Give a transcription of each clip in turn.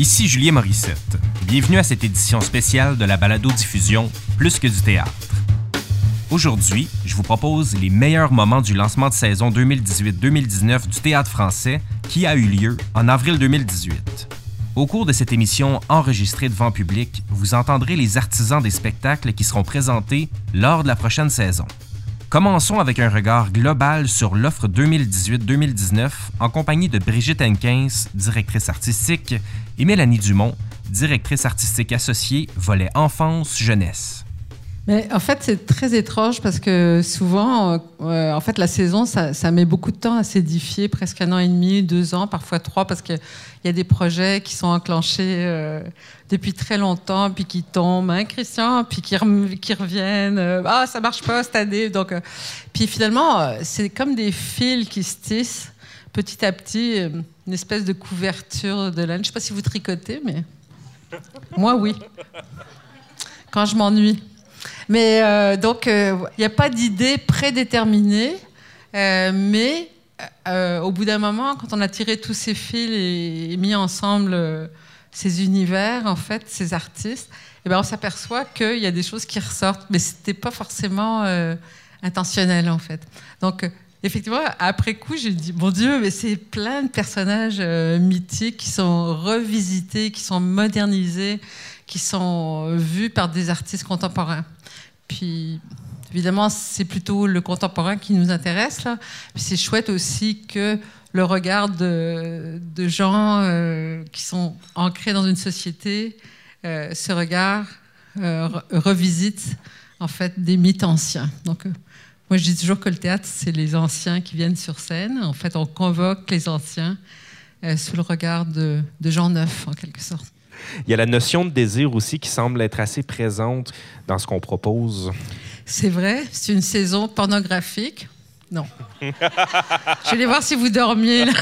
Ici Julien Morissette. Bienvenue à cette édition spéciale de la balado-diffusion Plus que du théâtre. Aujourd'hui, je vous propose les meilleurs moments du lancement de saison 2018-2019 du théâtre français qui a eu lieu en avril 2018. Au cours de cette émission enregistrée devant public, vous entendrez les artisans des spectacles qui seront présentés lors de la prochaine saison. Commençons avec un regard global sur l'offre 2018-2019 en compagnie de Brigitte Henkins, directrice artistique, et Mélanie Dumont, directrice artistique associée, volet enfance-jeunesse. Mais en fait, c'est très étrange parce que souvent, euh, en fait, la saison, ça, met beaucoup de temps à s'édifier, presque un an et demi, deux ans, parfois trois, parce qu'il y a des projets qui sont enclenchés euh, depuis très longtemps, puis qui tombent, hein, Christian, puis qui, reviennent. Euh, ah, ça marche pas cette année. Donc, puis finalement, c'est comme des fils qui se tissent petit à petit, une espèce de couverture de laine. Je sais pas si vous tricotez, mais moi, oui. Quand je m'ennuie. Mais euh, donc, il euh, n'y a pas d'idée prédéterminée, euh, mais au bout d'un moment, quand on a tiré tous ces fils et, mis ensemble ces univers, en fait, ces artistes, eh ben, on s'aperçoit qu'il y a des choses qui ressortent, mais ce n'était pas forcément intentionnel, en fait. Donc, effectivement, après coup, j'ai dit, mon Dieu, mais c'est plein de personnages mythiques qui sont revisités, qui sont modernisés, qui sont vus par des artistes contemporains. Puis, évidemment, c'est plutôt le contemporain qui nous intéresse. Là. c'est chouette aussi que le regard de, gens euh, qui sont ancrés dans une société, euh, ce regard euh, revisite en fait des mythes anciens. Donc, moi, je dis toujours que le théâtre, c'est les anciens qui viennent sur scène. En fait, on convoque les anciens sous le regard de gens neufs, en quelque sorte. Il y a la notion de désir aussi qui semble être assez présente dans ce qu'on propose. C'est vrai, c'est une saison pornographique? Non. Je vais voir si vous dormiez là.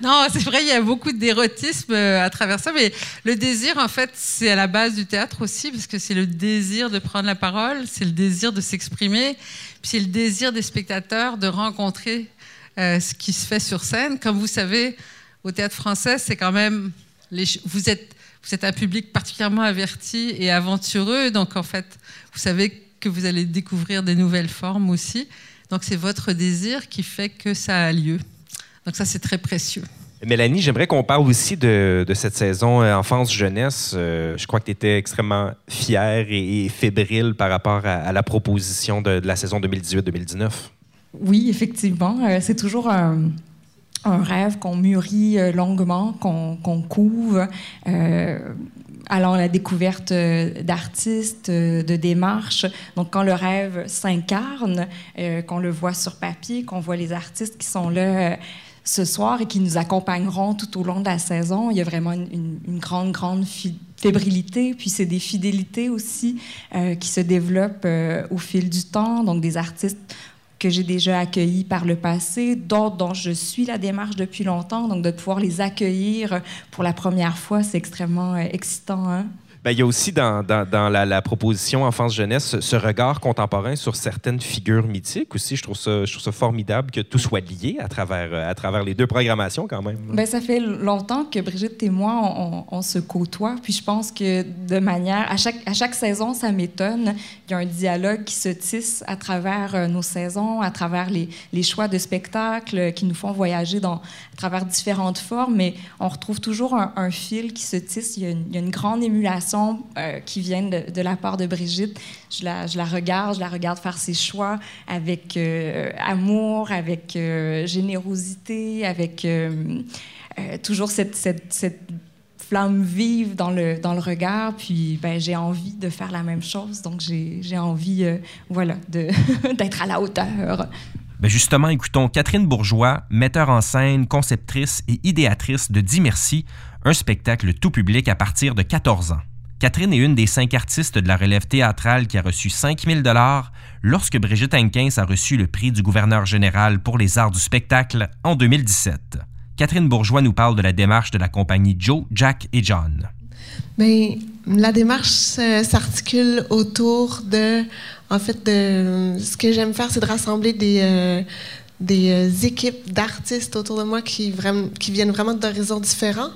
Non, c'est vrai, il y a beaucoup d'érotisme euh, à travers ça, mais le désir, en fait, c'est à la base du théâtre aussi, parce que c'est le désir de prendre la parole, c'est le désir de s'exprimer, puis c'est le désir des spectateurs de rencontrer euh, ce qui se fait sur scène. Comme vous savez, au théâtre français, c'est quand même vous, êtes, vous êtes un public particulièrement averti et aventureux, donc en fait, vous savez que vous allez découvrir des nouvelles formes aussi. Donc c'est votre désir qui fait que ça a lieu. Donc ça, c'est très précieux. Mélanie, j'aimerais qu'on parle aussi de, cette saison euh, enfance-jeunesse. Euh, je crois que tu étais extrêmement fière et, fébrile par rapport à, la proposition de, de la saison 2018-2019. Oui, effectivement. Euh, c'est toujours un, un rêve qu'on mûrit euh, longuement, qu'on qu couvre, euh, allant à la découverte euh, d'artistes, de démarches. Donc, quand le rêve s'incarne, qu'on le voit sur papier, qu'on voit les artistes qui sont là ce soir et qui nous accompagneront tout au long de la saison, il y a vraiment une, une grande, grande fébrilité. Puis, c'est des fidélités aussi qui se développent au fil du temps. Donc, des artistes que j'ai déjà accueillis par le passé, d'autres dont je suis la démarche depuis longtemps. Donc, de pouvoir les accueillir pour la première fois, c'est extrêmement euh, excitant. Hein? Ben, il y a aussi dans, dans, la, proposition enfance-jeunesse ce, regard contemporain sur certaines figures mythiques aussi. Je trouve ça, je trouve ça formidable que tout soit lié à travers, euh, à travers les deux programmations quand même. Ben, ça fait longtemps que Brigitte et moi, on, se côtoie. Puis je pense que de manière... À chaque, à chaque saison, ça m'étonne. Il y a un dialogue qui se tisse à travers euh, nos saisons, à travers les, les choix de spectacles qui nous font voyager dans, à travers différentes formes. Mais on retrouve toujours un, fil qui se tisse. Il y a une grande émulation euh, qui viennent de, la part de Brigitte. Je la, regarde, je la regarde faire ses choix avec euh, amour, avec euh, générosité, avec toujours cette, flamme vive dans le, dans le regard. Puis ben, j'ai envie de faire la même chose. Donc j'ai envie voilà, d'être à la hauteur. Ben justement, écoutons Catherine Bourgeois, metteur en scène, conceptrice et idéatrice de Dis Merci, un spectacle tout public à partir de 14 ans. Catherine est une des cinq artistes de la relève théâtrale qui a reçu 5000 dollars lorsque Brigitte Henkins a reçu le prix du gouverneur général pour les arts du spectacle en 2017. Catherine Bourgeois nous parle de la démarche de la compagnie Joe, Jack et John. Bien, la démarche euh, s'articule autour de, en fait, de, ce que j'aime faire, c'est de rassembler des, euh, des euh, équipes d'artistes autour de moi qui, qui viennent vraiment d'horizons différents.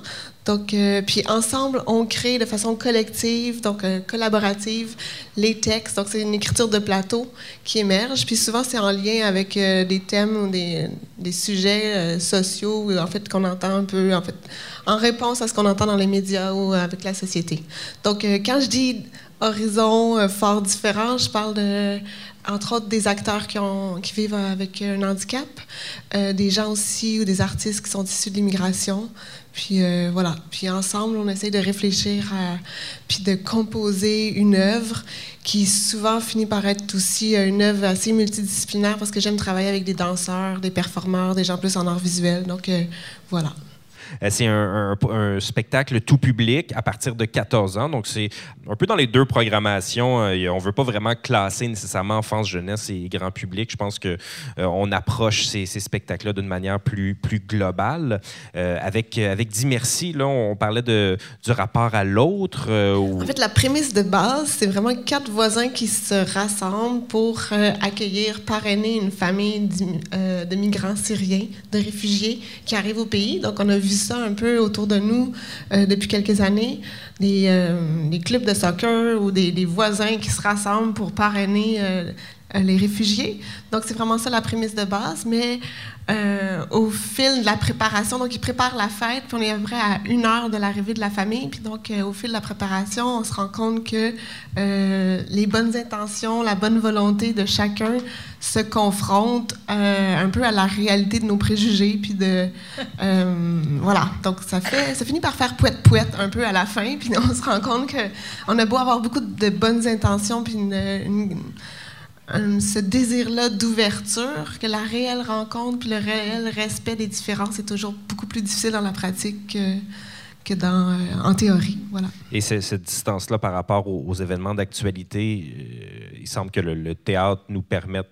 Donc, euh, puis ensemble, on crée de façon collective, donc euh, collaborative, les textes. Donc, c'est une écriture de plateau qui émerge. Puis souvent, c'est en lien avec des thèmes ou des, des sujets sociaux, en fait, qu'on entend un peu, en fait, en réponse à ce qu'on entend dans les médias ou avec la société. Donc, quand je dis horizon fort différent, je parle de entre autres des acteurs qui, vivent avec un handicap, euh, des gens aussi ou des artistes qui sont issus de l'immigration. Puis euh, voilà. Puis ensemble, on essaie de réfléchir à, puis de composer une œuvre qui souvent finit par être aussi une œuvre assez multidisciplinaire parce que j'aime travailler avec des danseurs, des performeurs, des gens plus en art visuel. Donc euh, voilà. Euh, c'est un, spectacle tout public à partir de 14 ans. Donc, c'est un peu dans les deux programmations. Euh, on ne veut pas vraiment classer nécessairement enfance, jeunesse et grand public. Je pense qu'on euh, on approche ces, spectacles-là d'une manière plus, globale. avec, avec Merci, là, on parlait du rapport à l'autre. En fait, la prémisse de base, c'est vraiment quatre voisins qui se rassemblent pour accueillir, parrainer une famille de migrants syriens, de réfugiés qui arrivent au pays. Donc, on a vu ça un peu autour de nous euh, depuis quelques années. Des, euh, des, clubs de soccer ou des, des, voisins qui se rassemblent pour parrainer euh, les réfugiés. Donc, c'est vraiment ça la prémisse de base. Mais euh, au fil de la préparation, donc ils préparent la fête, puis on est à à une heure de l'arrivée de la famille. Puis donc, euh, au fil de la préparation, on se rend compte que euh, les bonnes intentions, la bonne volonté de chacun se confrontent un peu à la réalité de nos préjugés. Puis de. voilà. Donc, ça, fait, ça finit par faire pouette-pouette un peu à la fin. Puis on se rend compte qu'on a beau avoir beaucoup de bonnes intentions, puis une ce désir-là d'ouverture, que la réelle rencontre puis le réel respect des différences est toujours beaucoup plus difficile dans la pratique que, que dans, euh, en théorie. Voilà. Et cette distance-là par rapport aux, événements d'actualité, euh, il semble que le, théâtre nous permette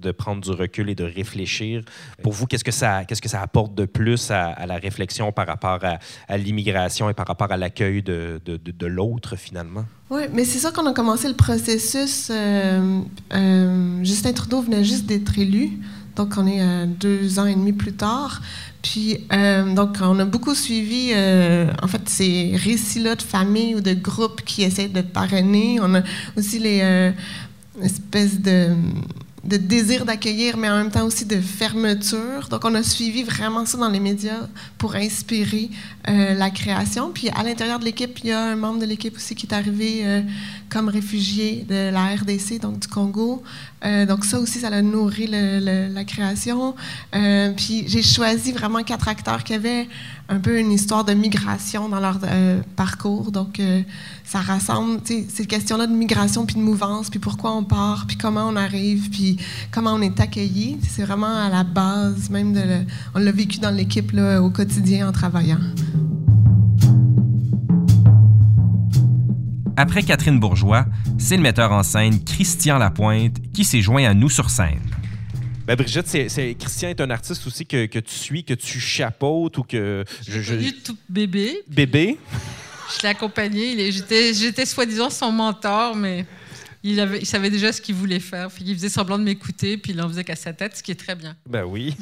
de prendre du recul et de réfléchir. Pour vous, qu'est-ce que ça, qu'est-ce que ça apporte de plus à, la réflexion par rapport à, l'immigration et par rapport à l'accueil de, de, l'autre, finalement? Oui, mais c'est ça qu'on a commencé le processus. Euh, euh, Justin Trudeau venait juste d'être élu, donc on est euh, deux ans et demi plus tard. Puis, donc, on a beaucoup suivi, en fait, ces récits-là de familles ou de groupes qui essaient de parrainer. On a aussi les espèces de de désir d'accueillir, mais en même temps aussi de fermeture. Donc, on a suivi vraiment ça dans les médias pour inspirer euh, la création. Puis, à l'intérieur de l'équipe, il y a un membre de l'équipe aussi qui est arrivé euh, comme réfugié de la RDC, donc du Congo. Euh, donc, ça aussi, ça a nourri la création. puis, j'ai choisi vraiment quatre acteurs qui avaient un peu une histoire de migration dans leur parcours. Donc, ça rassemble ces questions-là de migration, puis de mouvance, puis pourquoi on part, puis comment on arrive, puis comment on est accueilli. C'est vraiment à la base même de... on l'a vécu dans l'équipe au quotidien en travaillant. Après Catherine Bourgeois, c'est le metteur en scène Christian Lapointe qui s'est joint à nous sur scène. Ben Brigitte, c'est, Christian est un artiste aussi que, que, tu suis, que tu chapeautes ou que... Je, je... tout bébé. Bébé? Je l'ai accompagné. J'étais, j'étais soi-disant son mentor, mais il, avait, il savait déjà ce qu'il voulait faire. Il faisait semblant de m'écouter, puis il en faisait qu'à sa tête, ce qui est très bien. Ben oui.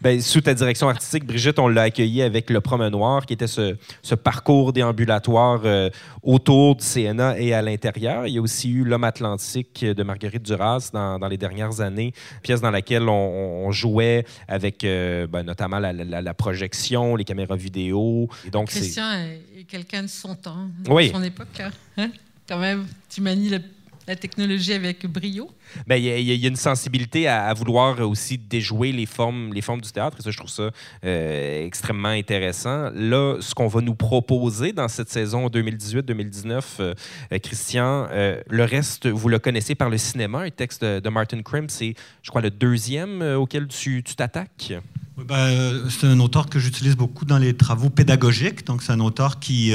Ben, sous ta direction artistique, Brigitte, on l'a accueilli avec Le Promenoir, qui était ce, parcours déambulatoire euh, autour du CNA et à l'intérieur. Il y a aussi eu L'Homme Atlantique de Marguerite Duras dans, les dernières années, pièce dans laquelle on, jouait avec euh, ben, notamment la, projection, les caméras vidéo. Et donc, Christian est, quelqu'un de son temps, de son époque. Hein? Quand même, tu manies le la technologie avec brio? Bien, il y, a une sensibilité à, vouloir aussi déjouer les formes, les formes du théâtre. Et ça, je trouve ça euh, extrêmement intéressant. Là, ce qu'on va nous proposer dans cette saison 2018-2019, euh, Christian, euh, le reste, vous le connaissez par le cinéma. Un texte de, Martin Krimp, c'est, je crois, le deuxième auquel tu t'attaques? Ben, c'est un auteur que j'utilise beaucoup dans les travaux pédagogiques. Donc, c'est un auteur qui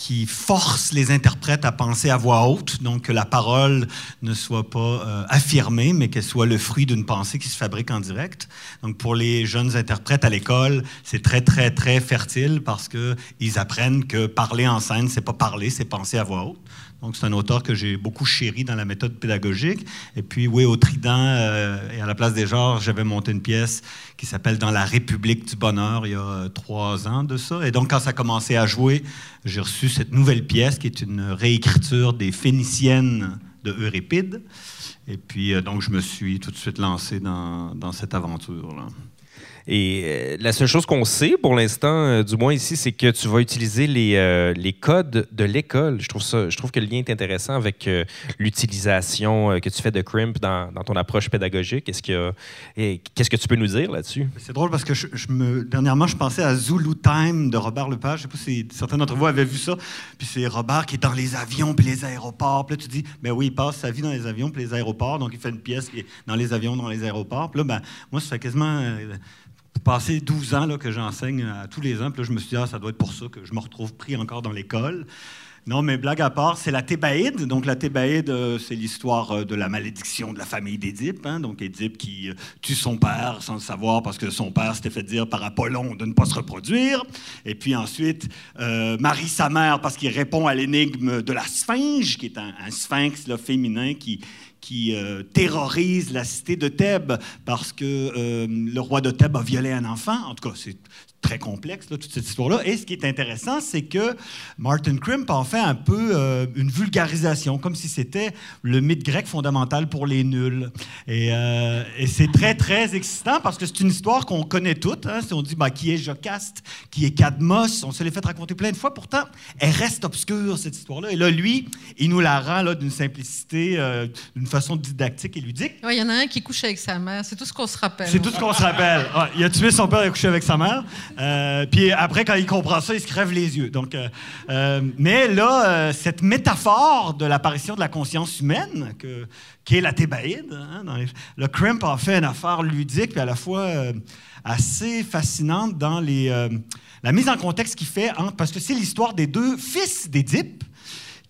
qui force les interprètes à penser à voix haute, donc que la parole ne soit pas euh, affirmée, mais qu'elle soit le fruit d'une pensée qui se fabrique en direct. Donc pour les jeunes interprètes à l'école, c'est très très très fertile parce que ils apprennent que parler en scène, c'est pas parler, c'est penser à voix haute. Donc, c'est un auteur que j'ai beaucoup chéri dans la méthode pédagogique. Et puis, oui, au Trident euh, et à la place des genres, j'avais monté une pièce qui s'appelle Dans la République du Bonheur il y a euh, trois ans de ça. Et donc, quand ça a commencé à jouer, j'ai reçu cette nouvelle pièce qui est une réécriture des Phéniciennes de Euripide. Et puis, euh, donc, je me suis tout de suite lancé dans, dans cette aventure-là. Et euh, la seule chose qu'on sait pour l'instant, euh, du moins ici, c'est que tu vas utiliser les, euh, les codes de l'école. Je trouve ça, je trouve que le lien est intéressant avec l'utilisation que tu fais de Crimp dans, ton approche pédagogique. Est-ce que, qu'est-ce que tu peux nous dire là-dessus? C'est drôle parce que dernièrement, je pensais à Zulu Time de Robert Lepage. Je ne sais pas si certains d'entre vous avaient vu ça. Puis c'est Robert qui est dans les avions puis les aéroports. Puis là, tu dis, ben oui, il passe sa vie dans les avions puis les aéroports. Donc, il fait une pièce qui est dans les avions, dans les aéroports. Puis là, ben, moi, ça fait quasiment passé 12 ans là, que j'enseigne à tous les ans. Puis là, je me suis dit, ah, ça doit être pour ça que je me retrouve pris encore dans l'école. Non, mais blague à part, c'est la Thébaïde. Donc, la Thébaïde, euh, c'est l'histoire euh, de la malédiction de la famille d'Édipe. Hein. Donc, Édipe qui euh, tue son père sans le savoir parce que son père s'était fait dire par Apollon de ne pas se reproduire. Et puis ensuite, marie sa mère parce qu'il répond à l'énigme de la sphinge, qui est un, sphinx là, féminin qui, qui euh, terrorise la cité de Thèbes parce que euh, le roi de Thèbes a violé un enfant. En tout cas, très complexe, toute cette histoire-là. Et ce qui est intéressant, c'est que Martin Crimp en fait un peu euh, une vulgarisation, comme si c'était le mythe grec fondamental pour les nuls. Et, euh, c'est très, très excitant parce que c'est une histoire qu'on connaît toutes. Hein. Si on dit bah, qui est Jocaste, qui est Cadmos, on se l'est fait raconter plein de fois. Pourtant, elle reste obscure, cette histoire-là. Et là, lui, il nous la rend d'une simplicité, euh, d'une façon didactique et ludique. Il y en a un qui couche avec sa mère. C'est tout ce qu'on se rappelle. C'est tout ce qu'on se rappelle. il a tué son père et couché avec sa mère. Euh, puis après, quand il comprend ça, il se crève les yeux. Donc, euh, euh, mais là, cette métaphore de l'apparition de la conscience humaine, que, qui est la thébaïde, hein, le Crimp a fait une affaire ludique, puis à la fois assez fascinante dans les, la mise en contexte qu'il fait, parce que c'est l'histoire des deux fils d'Édipe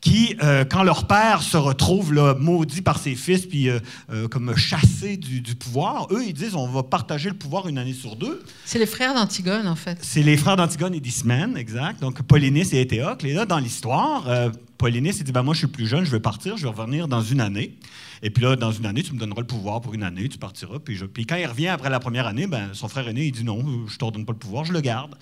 qui, euh, quand leur père se retrouve là, maudit par ses fils, puis euh, euh, comme chassé du, pouvoir, eux, ils disent on va partager le pouvoir une année sur deux. C'est les frères d'Antigone, en fait. C'est les frères d'Antigone et d'Ismène, exact. Donc, Polynice et Éthéocle. Et là, dans l'histoire, Polynice, il dit ben, Moi, je suis plus jeune, je vais partir, je vais revenir dans une année. Et puis là, dans une année, tu me donneras le pouvoir pour une année, tu partiras. Puis, quand il revient après la première année, ben, son frère aîné, il dit non, je ne t'ordonne pas le pouvoir, je le garde.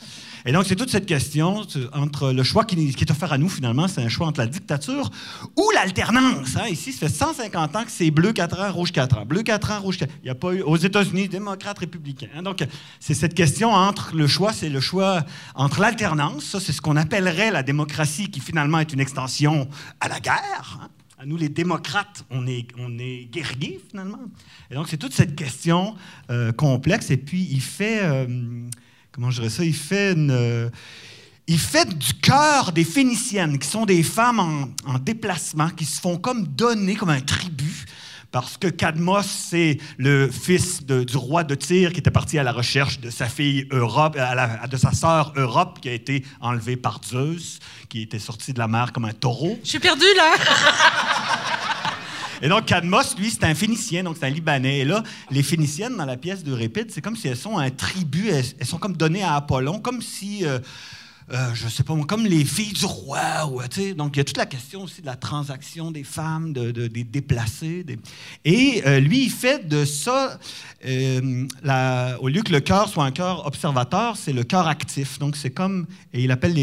Et donc, c'est toute cette question entre le choix qui, est offert à nous, finalement, c'est un choix entre la dictature ou l'alternance. Hein. Ici, ça fait 150 ans que c'est bleu 4 ans, rouge 4 ans. Bleu 4 ans, rouge 4 ans. Il n'y a pas eu, aux États-Unis, démocrates, républicains. Hein. Donc, c'est cette question entre le choix, c'est le choix entre l'alternance, ça, c'est ce qu'on appellerait la démocratie, qui finalement est une extension à la guerre. Hein. Nous, les démocrates, on est, on est guerriers, finalement. Et donc, c'est toute cette question euh, complexe. Et puis, il fait, euh, comment je dirais ça, il fait euh, il fait du cœur des Phéniciennes, qui sont des femmes en, déplacement, qui se font comme donner comme un tribut parce que Cadmos, c'est le fils du roi de Tyr qui était parti à la recherche de sa fille Europe, de sa sœur Europe, qui a été enlevée par Zeus, qui était sorti de la mer comme un taureau. Je suis perdu là. Et donc, Cadmos, lui, c'est un Phénicien, donc c'est un Libanais. Et là, les Phéniciennes, dans la pièce de Répide, c'est comme si elles sont un tribut, elles, sont comme données à Apollon, comme si euh, euh, je sais pas comme les filles du roi. Ou, donc, il y a toute la question aussi de la transaction des femmes, de, des déplacés. Et euh, lui, il fait de ça, euh, au lieu que le cœur soit un cœur observateur, c'est le cœur actif. Donc, c'est comme, et il appelle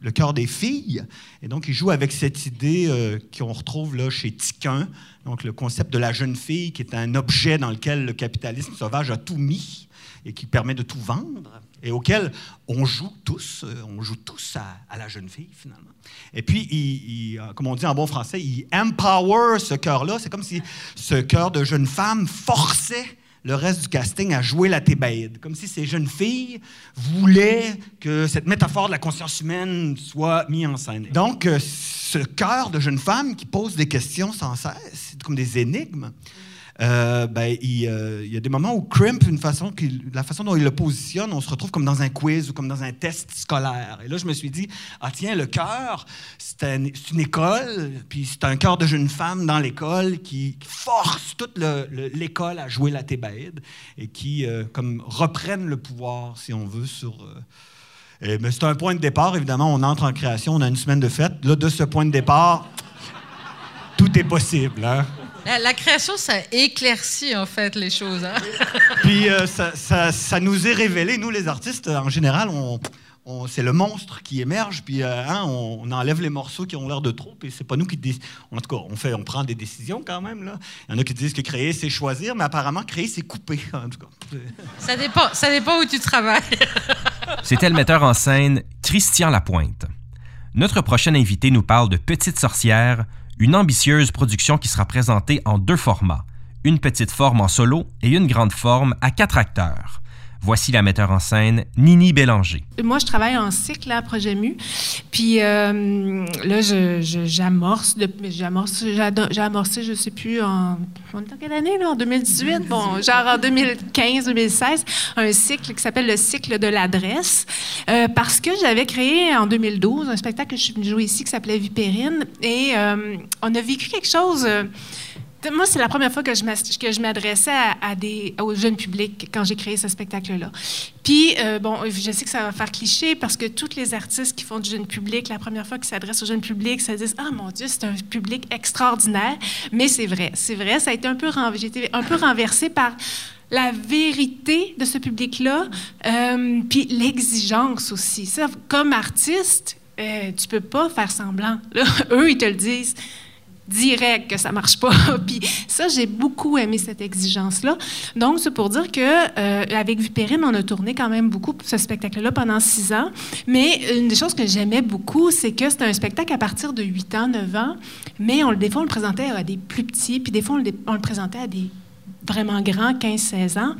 le cœur des filles. Et donc, il joue avec cette idée qu'on retrouve là chez Tiquin, donc le concept de la jeune fille, qui est un objet dans lequel le capitalisme sauvage a tout mis et qui permet de tout vendre et auquel on joue tous, euh, on joue tous à, la jeune fille finalement. Et puis, il, euh, comme on dit en bon français, il empower ce cœur-là. C'est comme si ce cœur de jeune femme forçait le reste du casting à jouer la thébaïde, comme si ces jeunes filles voulaient que cette métaphore de la conscience humaine soit mise en scène. Donc, euh, ce cœur de jeune femme qui pose des questions sans cesse, comme des énigmes, euh, ben, il, euh, il y a des moments où Crimp, une façon la façon dont il le positionne, on se retrouve comme dans un quiz ou comme dans un test scolaire. Et là, je me suis dit, ah tiens, le cœur, c'est un- c'est une école, puis c'est un cœur de jeune femme dans l'école qui force toute le- le- l'école à jouer la thébaïde et qui, euh, comme, reprennent le pouvoir, si on veut, sur... euh, mais c'est un point de départ, évidemment, on entre en création, on a une semaine de fête. Là, de ce point de départ, tout est possible, hein? La, la création, ça éclaircit en fait les choses. hein. Puis euh, ça, ça- ça nous est révélé, nous les artistes, en général, on, on- c'est le monstre qui émerge, puis euh, hein, on, on enlève les morceaux qui ont l'air de trop, puis c'est pas nous qui déc- En tout cas, on, fait, on prend des décisions quand même. Là. Il y en a qui disent que créer, c'est choisir, mais apparemment, créer, c'est couper. En tout cas. Ça dépend, ça dépend où tu travailles. C'était le metteur en scène Christian Lapointe. Notre prochain invité nous parle de Petite sorcière, une ambitieuse production qui sera présentée en deux formats, une petite forme en solo et une grande forme à quatre acteurs. Voici la metteur en scène Nini Bélanger. Moi, je travaille en cycle à Projet Mu. Puis euh, là, j'amorce, j'amorce, j'ai amorcé, je sais plus, en quelle année, là? En 2018? Bon, genre en 2015, 2016, un cycle qui s'appelle le cycle de l'adresse. Euh, parce que j'avais créé en 2012 un spectacle que je suis venue jouer ici qui s'appelait Vipérine. Et euh, on a vécu quelque chose. Moi, c'est la première fois que je m'adressais à, des, au jeune public quand j'ai créé ce spectacle-là. Puis, euh, bon, je sais que ça va faire cliché parce que tous les artistes qui font du jeune public, la première fois qu'ils s'adressent au jeune public, ça disent Ah mon Dieu, c'est un public extraordinaire. Mais c'est vrai, c'est vrai. Ça a été un peu, j'ai été un peu renversée par la vérité de ce public-là, euh, puis l'exigence aussi. Ça, comme artiste, euh, tu peux pas faire semblant. Eux, ils te le disent direct que ça marche pas. Puis ça, j'ai beaucoup aimé cette exigence-là. Donc, c'est pour dire que euh, avec Vipérine, on a tourné quand même beaucoup ce spectacle-là pendant six ans. Mais une des choses que j'aimais beaucoup, c'est que c'était un spectacle à partir de 8 ans, 9 ans. Mais on, des fois, on le présentait à des plus petits, puis des fois, on le présentait à des vraiment grands, 15-16 ans.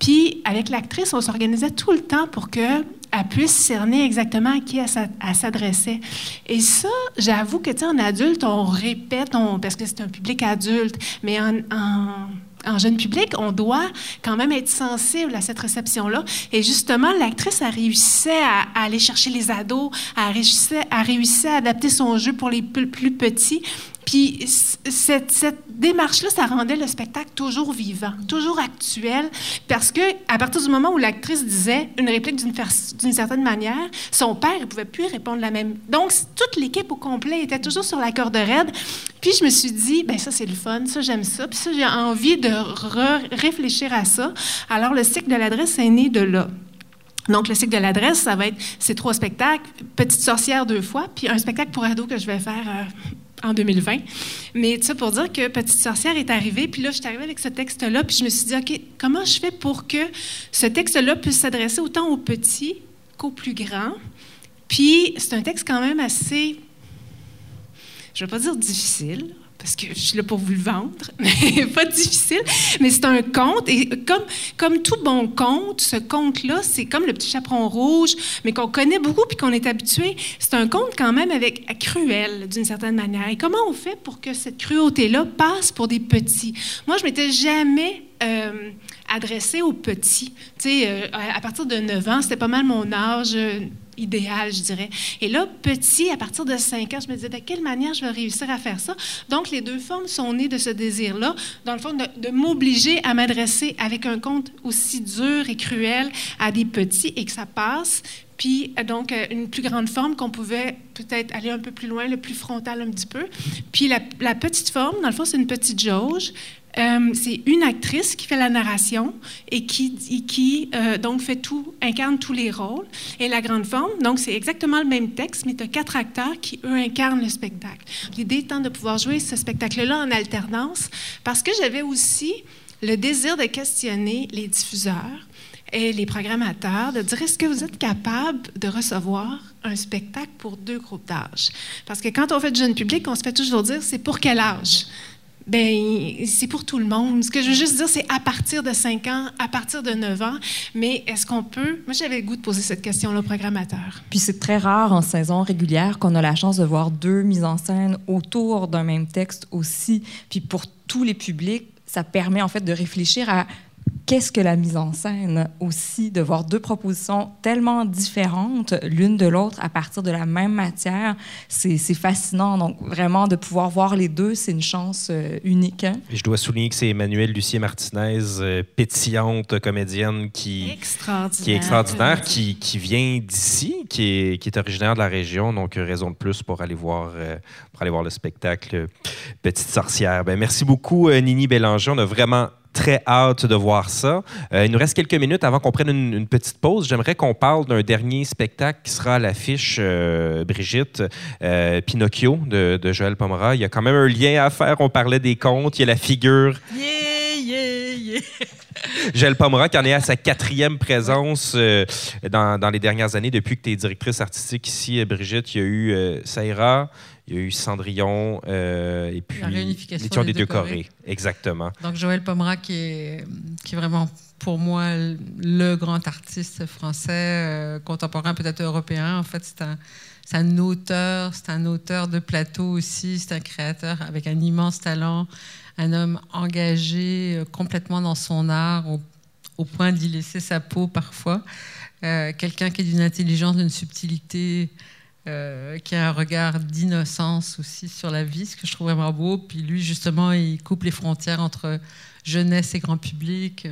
Puis, avec l'actrice, on s'organisait tout le temps pour que elle puisse cerner exactement à qui elle s'a- elle s'adressait. Et ça, j'avoue que, tu sais, en adulte, on répète, parce que c'est un public adulte, mais en, jeune public, on doit quand même être sensible à cette réception-là. Et justement, l'actrice, elle réussissait à, aller chercher les ados, elle réussissait, réussissait à adapter son jeu pour les plus petits. Puis cette, démarche-là, ça rendait le spectacle toujours vivant, toujours actuel, parce que à partir du moment où l'actrice disait une réplique d'une certaine manière, son père ne pouvait plus répondre la même. Donc toute l'équipe au complet était toujours sur la corde raide. Puis je me suis dit, ben ça c'est le fun, ça j'aime ça, puis ça j'ai envie de réfléchir à ça. Alors le cycle de l'adresse est né de là. Donc, le cycle de l'adresse, ça va être ces trois spectacles, Petite sorcière deux fois, puis un spectacle pour ados que je vais faire euh, en 2020. Mais ça pour dire que Petite sorcière est arrivée, puis là, je suis arrivée avec ce texte-là, puis je me suis dit, OK, comment je fais pour que ce texte-là puisse s'adresser autant aux petits qu'aux plus grands? Puis, c'est un texte quand même assez, je ne vais pas dire difficile, parce que je suis là pour vous le vendre, mais pas difficile. Mais c'est un conte, et comme, comme tout bon conte, ce conte-là, c'est comme le petit chaperon rouge, mais qu'on connaît beaucoup puis qu'on est habitué. C'est un conte quand même avec cruel, d'une certaine manière. Et comment on fait pour que cette cruauté-là passe pour des petits? Moi, je m'étais jamais euh, adressée aux petits. Tu sais, euh, à partir de 9 ans, c'était pas mal mon âge euh, idéal, je dirais. Et là, petit, à partir de 5 ans, je me disais, de quelle manière je vais réussir à faire ça? Donc, les deux formes sont nées de ce désir-là, dans le fond, de, m'obliger à m'adresser avec un conte aussi dur et cruel à des petits et que ça passe. Puis, donc, euh, une plus grande forme qu'on pouvait peut-être aller un peu plus loin, le plus frontal un petit peu. Puis, la, la petite forme, dans le fond, c'est une petite jauge. Euh, c'est une actrice qui fait la narration et qui, euh, donc fait tout, incarne tous les rôles. Et la grande forme, donc c'est exactement le même texte, mais tu as quatre acteurs qui, eux, incarnent le spectacle. L'idée étant de pouvoir jouer ce spectacle-là en alternance, parce que j'avais aussi le désir de questionner les diffuseurs et les programmateurs, de dire est-ce que vous êtes capable de recevoir un spectacle pour deux groupes d'âge? Parce que quand on fait du jeune public, on se fait toujours dire c'est pour quel âge? Ben, c'est pour tout le monde. Ce que je veux juste dire, c'est à partir de 5 ans, à partir de 9 ans. Mais est-ce qu'on peut? Moi, j'avais le goût de poser cette question-là au programmateur. Puis c'est très rare en saison régulière qu'on a la chance de voir deux mises en scène autour d'un même texte aussi. Puis pour tous les publics, ça permet en fait de réfléchir à qu'est-ce que la mise en scène aussi, de voir deux propositions tellement différentes l'une de l'autre à partir de la même matière, c'est fascinant. Donc vraiment, de pouvoir voir les deux, c'est une chance euh, unique. Hein? je dois souligner que c'est Emmanuel Lucier Martinez, euh, pétillante comédienne qui, qui est extraordinaire, qui, qui vient d'ici, qui est, qui est originaire de la région, donc euh, raison de plus pour aller voir, pour aller voir le spectacle Petite sorcière. Ben, merci beaucoup, Nini Bélanger. On a vraiment très hâte de voir ça. Euh, il nous reste quelques minutes avant qu'on prenne une, petite pause. J'aimerais qu'on parle d'un dernier spectacle qui sera à l'affiche, euh, Brigitte, euh, Pinocchio de, de, Joël Pomera. Il y a quand même un lien à faire. On parlait des contes. Il y a la figure. Yeah, yeah, yeah. Joël Pomera qui en est à sa quatrième présence dans, dans, les dernières années depuis que tu es directrice artistique ici, Brigitte. Il y a eu Saïra, il y a eu Cendrillon euh, et puis l'étion des, deux Corées. Exactement. Donc Joël Pomera qui est, qui est vraiment pour moi le grand artiste français euh, contemporain, peut-être européen. En fait, c'est un, un, auteur, c'est un auteur de plateau aussi, c'est un créateur avec un immense talent, un homme engagé euh, complètement dans son art au, au point d'y laisser sa peau parfois. Quelqu'un qui est d'une intelligence, d'une subtilité euh, qui a un regard d'innocence aussi sur la vie, ce que je trouve vraiment beau. Puis lui, justement, il coupe les frontières entre jeunesse et grand public.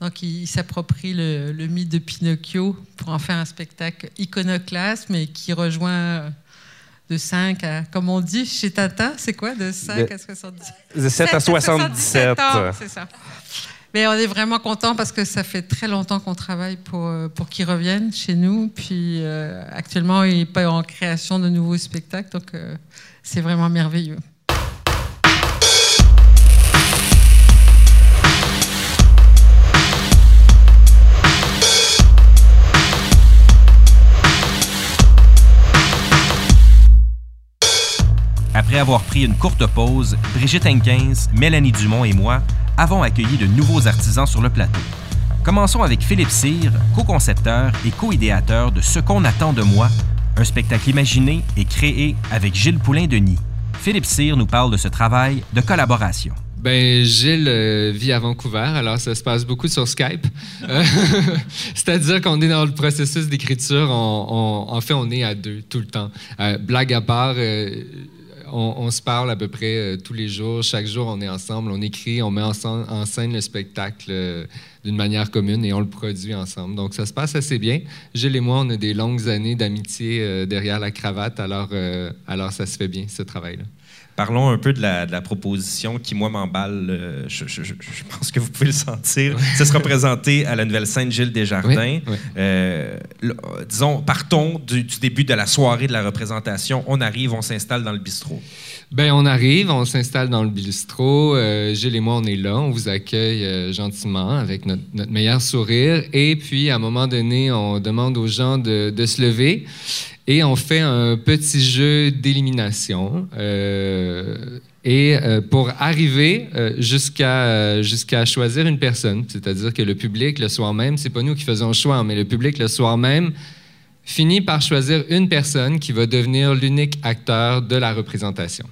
Donc, il, s'approprie le, mythe de Pinocchio pour en faire un spectacle iconoclaste, mais qui rejoint de 5 à, comme on dit chez Tata, c'est quoi, de 5 à 77 De 7 à 77. C'est ça. Mais on est vraiment content parce que ça fait très longtemps qu'on travaille pour, euh, pour qu'ils reviennent chez nous. Puis euh, actuellement, il pas en création de nouveaux spectacles, donc euh, c'est vraiment merveilleux. Après avoir pris une courte pause, Brigitte Henkins, Mélanie Dumont et moi avons accueilli de nouveaux artisans sur le plateau. Commençons avec Philippe Cyr, co-concepteur et co-idéateur de Ce qu'on attend de moi, un spectacle imaginé et créé avec Gilles Poulain-Denis. Philippe Cyr nous parle de ce travail de collaboration. Ben, Gilles euh, vit à Vancouver, alors ça se passe beaucoup sur Skype. Euh, c'est-à-dire qu'on est dans le processus d'écriture. en fait, on est à deux tout le temps. Euh, blague à part, on, se parle à peu près euh, tous les jours. Chaque jour, on est ensemble, on écrit, on met en, scène le spectacle euh, d'une manière commune et on le produit ensemble. Donc, ça se passe assez bien. Gilles et moi, on a des longues années d'amitié euh, derrière la cravate, alors, alors ça se fait bien, ce travail-là. Parlons un peu de la, proposition qui, moi, m'emballe. Je, pense que vous pouvez le sentir. Ça sera présenté à la nouvelle scène Gilles Desjardins. Euh, disons, partons du, début de la soirée de la représentation. On arrive, on s'installe dans le bistrot. Ben, on arrive, on s'installe dans le bistrot. Euh, Gilles et moi, on est là. On vous accueille euh, gentiment avec notre, meilleur sourire. Et puis, à un moment donné, on demande aux gens de, de se lever et on fait un petit jeu d'élimination. Euh, et euh, pour arriver euh, jusqu'à choisir une personne, c'est-à-dire que le public le soir même, c'est pas nous qui faisons le choix, mais le public le soir même finit par choisir une personne qui va devenir l'unique acteur de la représentation.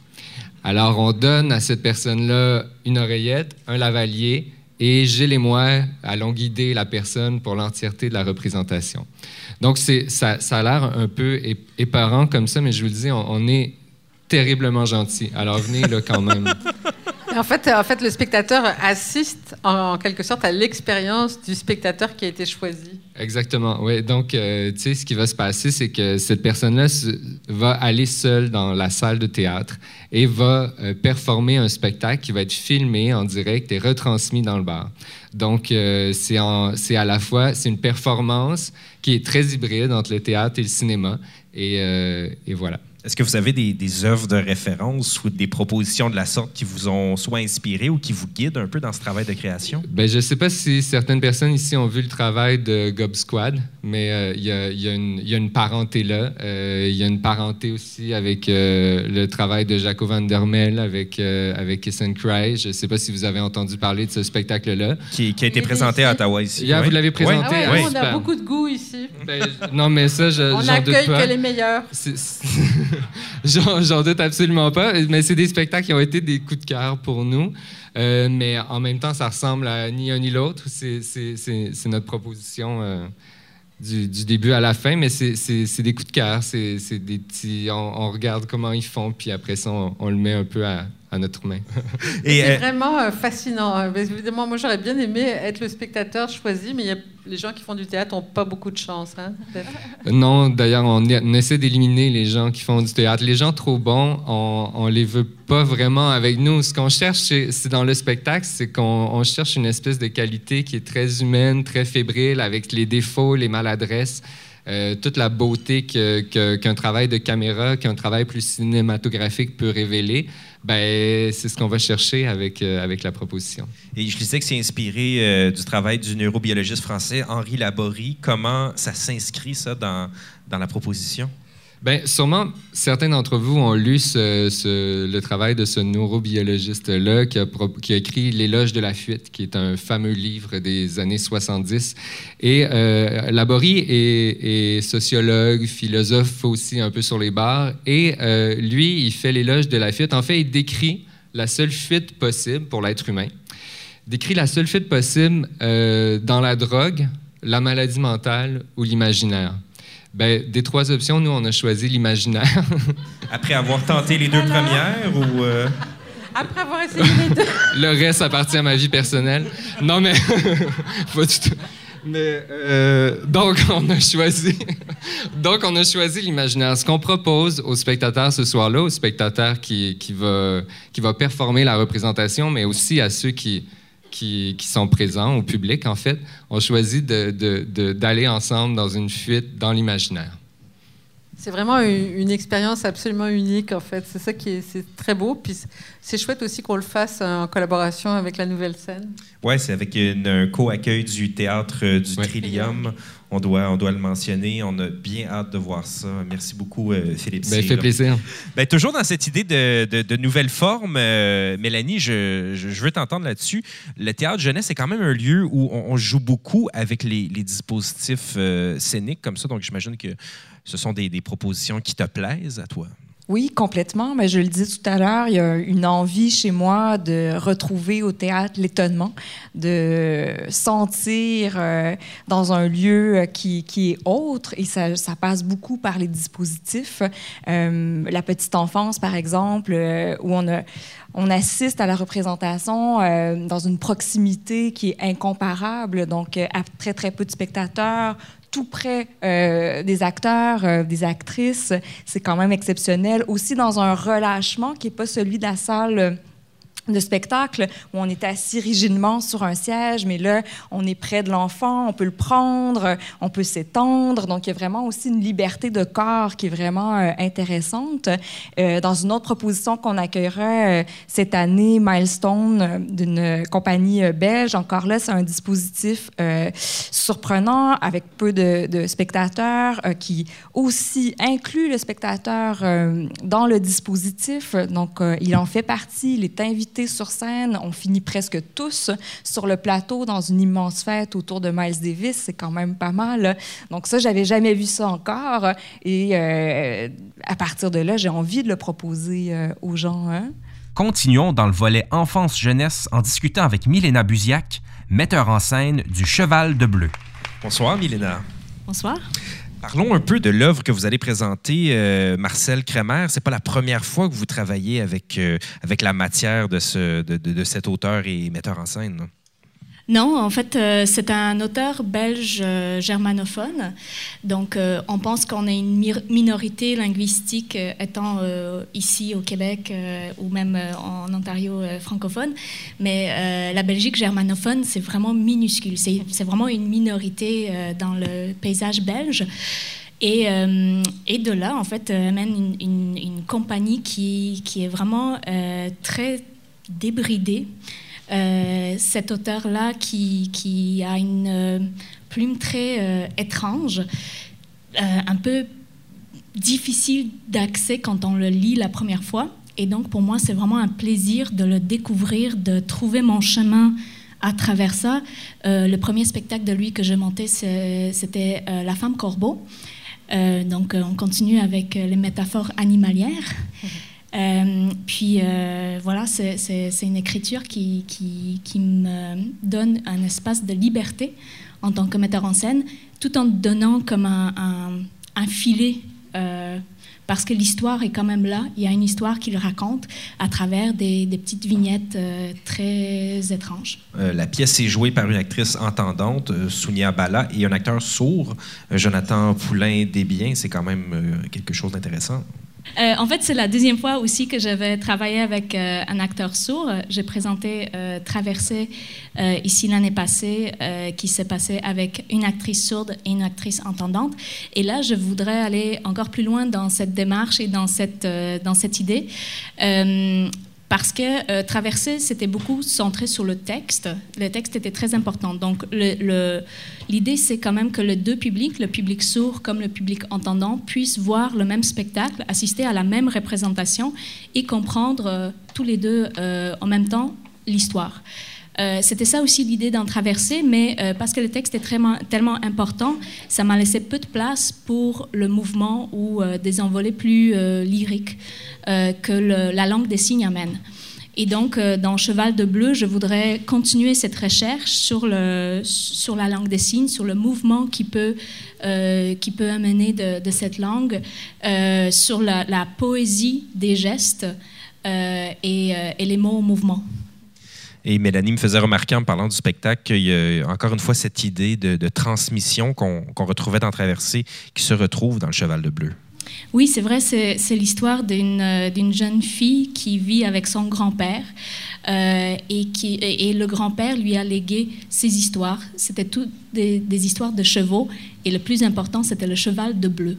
Alors on donne à cette personne-là une oreillette, un lavalier, et Gilles et moi allons guider la personne pour l'entièreté de la représentation. Donc, ça, ça a l'air un peu éparant comme ça, mais je vous le dis, on, est terriblement gentil. Alors, venez là quand même. En fait, en fait, le spectateur assiste en, quelque sorte à l'expérience du spectateur qui a été choisi. Exactement, oui. Donc, euh, tu sais, ce qui va se passer, c'est que cette personne-là va aller seule dans la salle de théâtre et va euh, performer un spectacle qui va être filmé en direct et retransmis dans le bar. Donc, euh, c'est à la fois, c'est une performance qui est très hybride entre le théâtre et le cinéma. Et voilà. Est-ce que vous avez des, des, œuvres de référence ou des propositions de la sorte qui vous ont soit inspiré ou qui vous guident un peu dans ce travail de création? Ben, je ne sais pas si certaines personnes ici ont vu le travail de Gob Squad, mais euh, il y, y, a une parenté là. Euh, il y a une parenté aussi avec euh, le travail de Jaco van der Mel, avec, avec Kiss and Cry. Je ne sais pas si vous avez entendu parler de ce spectacle-là. Qui, qui, a été présenté à Ottawa ici. Vous l'avez présenté. Ah oui. On a beaucoup de goût ici. Ben, non, mais ça, je, On n'accueille que les meilleurs. J'en doute absolument pas. Mais c'est des spectacles qui ont été des coups de cœur pour nous. Euh, mais en même temps, ça ressemble à ni un ni l'autre. C'est notre proposition. Euh, du, début à la fin, mais c'est des coups de cœur. C'est des petits. On, regarde comment ils font, puis après ça, on, le met un peu à, notre main. c'est euh, vraiment euh, fascinant. Hein. Évidemment, moi, j'aurais bien aimé être le spectateur choisi, mais les gens qui font du théâtre n'ont pas beaucoup de chance. Hein, non, d'ailleurs, on, essaie d'éliminer les gens qui font du théâtre. Les gens trop bons, on, ne les veut pas vraiment avec nous. Ce qu'on cherche, c'est dans le spectacle, c'est qu'on cherche une espèce de qualité qui est très humaine, très fébrile, avec les défauts, les maladresses. Euh, toute la beauté qu'un travail de caméra, qu'un travail plus cinématographique peut révéler, ben, c'est ce qu'on va chercher avec, euh, avec la proposition. Et je disais que c'est inspiré euh, du travail du neurobiologiste français Henri Laborie. Comment ça s'inscrit, ça, dans, dans la proposition? Bien, sûrement, certains d'entre vous ont lu le travail de ce neurobiologiste-là qui a, écrit L'éloge de la fuite, qui est un fameux livre des années 70. Et euh, Laborie est, sociologue, philosophe aussi un peu sur les bars. Et euh, lui, il fait l'éloge de la fuite. En fait, il décrit la seule fuite possible pour l'être humain. Décrit la seule fuite possible euh, dans la drogue, la maladie mentale ou l'imaginaire. Ben, des trois options, nous, on a choisi l'imaginaire. Après avoir tenté les deux premières ou. Euh? Après avoir essayé les deux. Le reste appartient à ma vie personnelle. Non, mais. Mais euh, donc on a choisi, donc on a choisi l'imaginaire. Ce qu'on propose aux spectateurs ce soir-là, aux spectateurs qui, qui va qui va performer la représentation, mais aussi à ceux qui qui, sont présents au public, en fait, ont choisi d'aller ensemble dans une fuite dans l'imaginaire. C'est vraiment une, expérience absolument unique, en fait. C'est ça qui est, très beau. Puis c'est chouette aussi qu'on le fasse en collaboration avec la Nouvelle Scène. Oui, c'est avec un co-accueil du théâtre euh, du Trillium on doit, on doit le mentionner. On a bien hâte de voir ça. Merci beaucoup, euh, Philippe. Ça ben, fait plaisir. Ben, toujours dans cette idée de, de, nouvelles formes, euh, Mélanie, je, je, veux t'entendre là-dessus. Le théâtre jeunesse est quand même un lieu où on, joue beaucoup avec les, les dispositifs euh, scéniques comme ça. Donc, j'imagine que ce sont des, des propositions qui te plaisent à toi. Oui, complètement. Mais je le disais tout à l'heure, il y a une envie chez moi de retrouver au théâtre l'étonnement, de sentir euh, dans un lieu qui, qui, est autre, et ça, passe beaucoup par les dispositifs. Euh, la petite enfance, par exemple, euh, où on assiste à la représentation dans une proximité qui est incomparable, donc à très très peu de spectateurs, tout près euh, des acteurs, euh, des actrices. C'est quand même exceptionnel. Aussi dans un relâchement qui n'est pas celui de la salle de spectacle où on est assis rigidement sur un siège, mais là, on est près de l'enfant, on peut le prendre, on peut s'étendre. Donc, il y a vraiment aussi une liberté de corps qui est vraiment euh, intéressante. Euh, dans une autre proposition qu'on accueillera euh, cette année, Milestone, d'une compagnie belge, encore là, c'est un dispositif surprenant avec peu de, de spectateurs qui aussi inclut le spectateur dans le dispositif. Donc, il en fait partie, il est invité sur scène. On finit presque tous sur le plateau dans une immense fête autour de Miles Davis. C'est quand même pas mal. Donc ça, j'avais jamais vu ça encore. Et euh, à partir de là, j'ai envie de le proposer euh, aux gens. Hein. Continuons dans le volet enfance-jeunesse en discutant avec Milena Buziak, metteur en scène du Cheval de Bleu. Bonsoir, Milena. Bonsoir. Parlons un peu de l'œuvre que vous allez présenter, euh, Marcel Kremer. C'est pas la première fois que vous travaillez avec, euh, la matière de, ce, de, de, cet auteur et metteur en scène. En fait, euh, c'est un auteur belge germanophone. Donc, on pense qu'on est une minorité linguistique étant ici au Québec ou même en Ontario francophone. Mais la Belgique germanophone, c'est vraiment minuscule. C'est vraiment une minorité dans le paysage belge. Et, de là, en fait, amène une, une, compagnie qui, est vraiment très débridée. Euh, cet auteur-là qui, a une euh, plume très euh, étrange, un peu difficile d'accès quand on le lit la première fois. Et donc, pour moi, c'est vraiment un plaisir de le découvrir, de trouver mon chemin à travers ça. le premier spectacle de lui que j'ai monté, c'était La femme corbeau. donc, on continue avec les métaphores animalières. puis voilà, c'est une écriture qui, me donne un espace de liberté en tant que metteur en scène, tout en donnant comme un, filet parce que l'histoire est quand même là. Il y a une histoire qu'il raconte à travers des, petites vignettes euh, très étranges. Euh, la pièce est jouée par une actrice entendante, euh, Sounia Bala, et un acteur sourd, Jonathan Poulain-Desbiens. C'est quand même quelque chose d'intéressant. Euh, en fait, c'est la deuxième fois aussi que j'avais travaillé avec euh, un acteur sourd. J'ai présenté euh, Traversée ici l'année passée, qui s'est passé avec une actrice sourde et une actrice entendante. Et là, je voudrais aller encore plus loin dans cette démarche et dans cette, dans cette idée parce que euh, c'était beaucoup centré sur le texte. Le texte était très important. Donc, l'idée, c'est quand même que les deux publics, le public sourd comme le public entendant, puissent voir le même spectacle, assister à la même représentation et comprendre euh, tous les deux euh, en même temps l'histoire. C'était ça aussi l'idée d'en traverser, mais parce que le texte est tellement important, ça m'a laissé peu de place pour le mouvement ou des envolées plus lyriques. Euh, que la langue des signes amène. Et donc, euh, dans Cheval de Bleu, je voudrais continuer cette recherche sur, la langue des signes, sur le mouvement qui peut, euh, qui peut amener de, cette langue, sur la, poésie des gestes et, les mots au mouvement. Et Mélanie me faisait remarquer en parlant du spectacle qu'il y a encore une fois cette idée de, transmission qu'on retrouvait dans Traversée qui se retrouve dans le Cheval de Bleu. Oui, c'est vrai, c'est l'histoire euh, d'une jeune fille qui vit avec son grand-père euh, et, et le grand-père lui a légué ses histoires. C'était toutes des, histoires de chevaux et le plus important, c'était le cheval de bleu.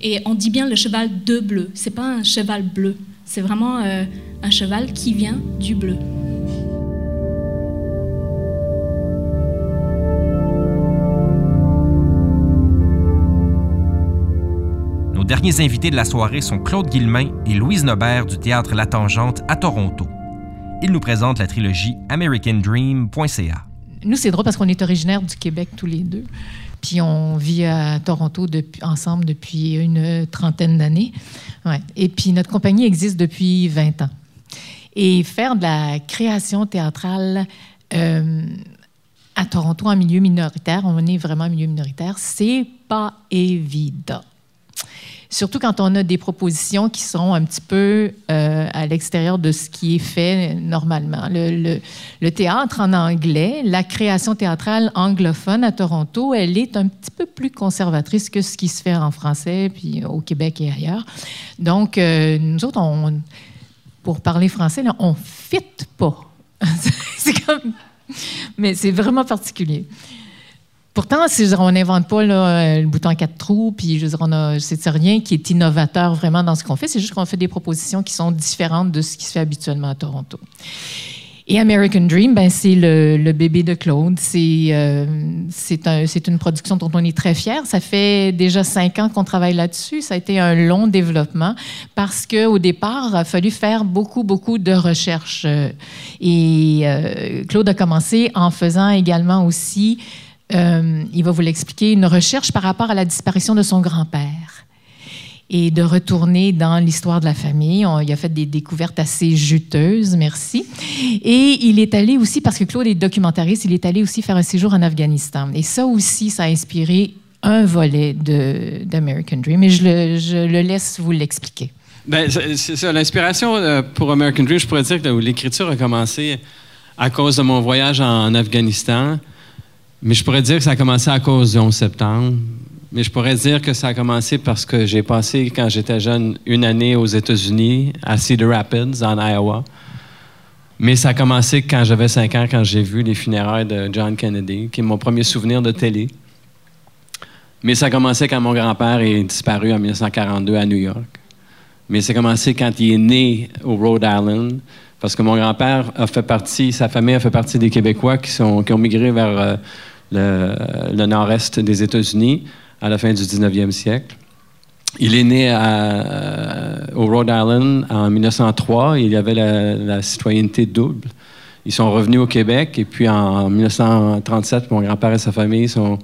Et on dit bien le cheval de bleu, c'est pas un cheval bleu, c'est vraiment euh, un cheval qui vient du bleu. Derniers invités de la soirée sont Claude Guillemin et Louise Nobert du théâtre La Tangente à Toronto. Ils nous présentent la trilogie AmericanDream.ca. Nous, c'est drôle parce qu'on est originaires du Québec tous les deux. Puis on vit à Toronto ensemble depuis une trentaine d'années. Et puis notre compagnie existe depuis 20 ans. Et faire de la création théâtrale euh, à Toronto en milieu minoritaire, on est vraiment en milieu minoritaire, c'est pas évident. Surtout quand on a des propositions qui sont un petit peu euh, à l'extérieur de ce qui est fait normalement. Le, théâtre en anglais, la création théâtrale anglophone à Toronto, elle est un petit peu plus conservatrice que ce qui se fait en français, puis au Québec et ailleurs. Donc, euh, nous autres, pour parler français, là, on fit pas. Mais c'est vraiment particulier. Pourtant, on n'invente pas euh, le bouton à quatre trous, puis je c'est rien qui est innovateur vraiment dans ce qu'on fait. C'est juste qu'on fait des propositions qui sont différentes de ce qui se fait habituellement à Toronto. Et American Dream, ben, c'est le, bébé de Claude. C'est euh, c'est une production dont on est très fier. Ça fait déjà cinq ans qu'on travaille là-dessus. Ça a été un long développement parce qu'au départ, il a fallu faire beaucoup, beaucoup de recherches. Et euh, Claude a commencé en faisant également aussi euh, il va vous l'expliquer, une recherche par rapport à la disparition de son grand-père et de retourner dans l'histoire de la famille. il a fait des découvertes assez juteuses, merci. Et il est allé aussi, parce que Claude est documentariste, il est allé aussi faire un séjour en Afghanistan. Et ça aussi, ça a inspiré un volet d'American Dream. Et je le, laisse vous l'expliquer. Ben, c'est ça. L'inspiration euh, pour American Dream, je pourrais dire que l'écriture a commencé à cause de mon voyage en Afghanistan. Mais je pourrais dire que ça a commencé à cause du 11 septembre. Mais je pourrais dire que ça a commencé parce que j'ai passé, quand j'étais jeune, une année aux États-Unis, à Cedar Rapids, en Iowa. Mais ça a commencé quand j'avais 5 ans, quand j'ai vu les funérailles de John Kennedy, qui est mon premier souvenir de télé. Mais ça a commencé quand mon grand-père est disparu en 1942 à New York. Mais ça a commencé quand il est né au Rhode Island, parce que mon grand-père a fait partie, sa famille a fait partie des Québécois qui, sont, qui ont migré vers euh, le, nord-est des États-Unis à la fin du 19e siècle. Il est né euh, au Rhode Island en 1903. Il avait la, citoyenneté double. Ils sont revenus au Québec et puis en 1937, mon grand-père et sa famille sont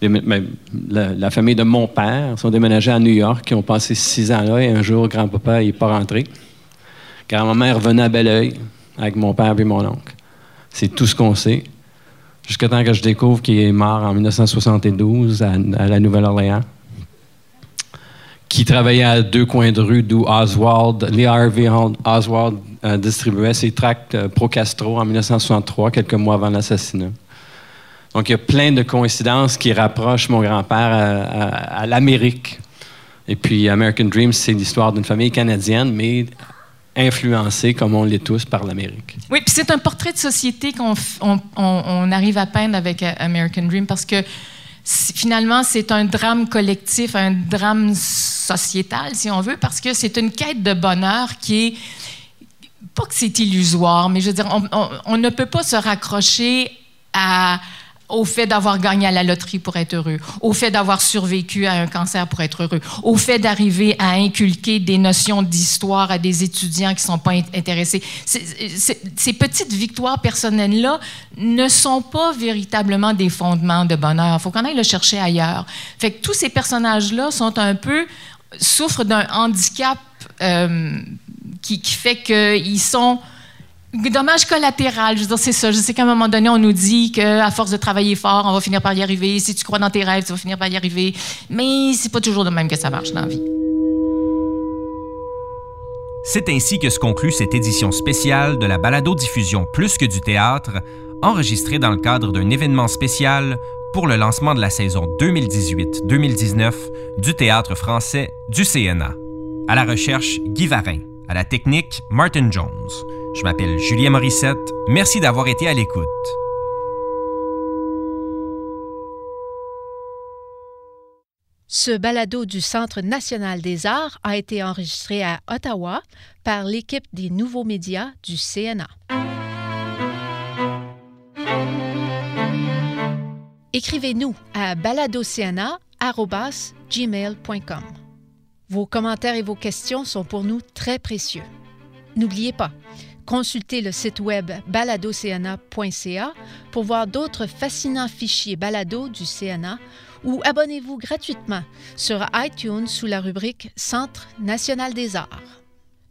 ben, la, famille de mon père sont déménagés à New York, qui ont passé six ans là, et un jour, grand-papa n'est pas rentré. Grand-maman revenait à Belleuil avec mon père et mon oncle. C'est tout ce qu'on sait. Jusqu'à temps que je découvre qu'il est mort en 1972 à, la Nouvelle-Orléans, qui travaillait à deux coins de rue d'où Oswald, Lee Harvey Oswald euh, distribuait ses tracts euh, pro-Castro en 1963, quelques mois avant l'assassinat. Donc, il y a plein de coïncidences qui rapprochent mon grand-père à, l'Amérique. Et puis, American Dream, c'est l'histoire d'une famille canadienne, mais influencée, comme on l'est tous, par l'Amérique. Oui, puis c'est un portrait de société qu'on on, arrive à peindre avec euh, American Dream parce que finalement, c'est un drame collectif, un drame sociétal, si on veut, parce que c'est une quête de bonheur qui est pas que c'est illusoire, mais je veux dire, on ne peut pas se raccrocher à, au fait d'avoir gagné à la loterie pour être heureux, au fait d'avoir survécu à un cancer pour être heureux, au fait d'arriver à inculquer des notions d'histoire à des étudiants qui ne sont pas intéressés. ces petites victoires personnelles-là ne sont pas véritablement des fondements de bonheur. Il faut qu'on aille le chercher ailleurs. Fait que tous ces personnages-là sont un peu souffrent d'un handicap euh, qui, qui, fait qu'ils sont Dommage collatéral, je veux dire, c'est ça. Je sais qu'à un moment donné, on nous dit qu'à force de travailler fort, on va finir par y arriver. Si tu crois dans tes rêves, tu vas finir par y arriver. Mais c'est pas toujours de même que ça marche dans la vie. C'est ainsi que se conclut cette édition spéciale de la balado-diffusion Plus que du théâtre, enregistrée dans le cadre d'un événement spécial pour le lancement de la saison 2018-2019 du théâtre français du CNA. À la recherche, Guy Varin. À la technique, Martin Jones. Je m'appelle Julien Morissette. Merci d'avoir été à l'écoute. Ce balado du Centre national des arts a été enregistré à Ottawa par l'équipe des nouveaux médias du CNA. Écrivez-nous à baladocna.gmail.com. Vos commentaires et vos questions sont pour nous très précieux. N'oubliez pas, Consultez le site web baladocna.ca pour voir d'autres fascinants fichiers balado du CNA ou abonnez-vous gratuitement sur iTunes sous la rubrique Centre national des arts.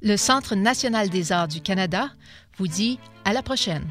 Le Centre national des arts du Canada vous dit à la prochaine.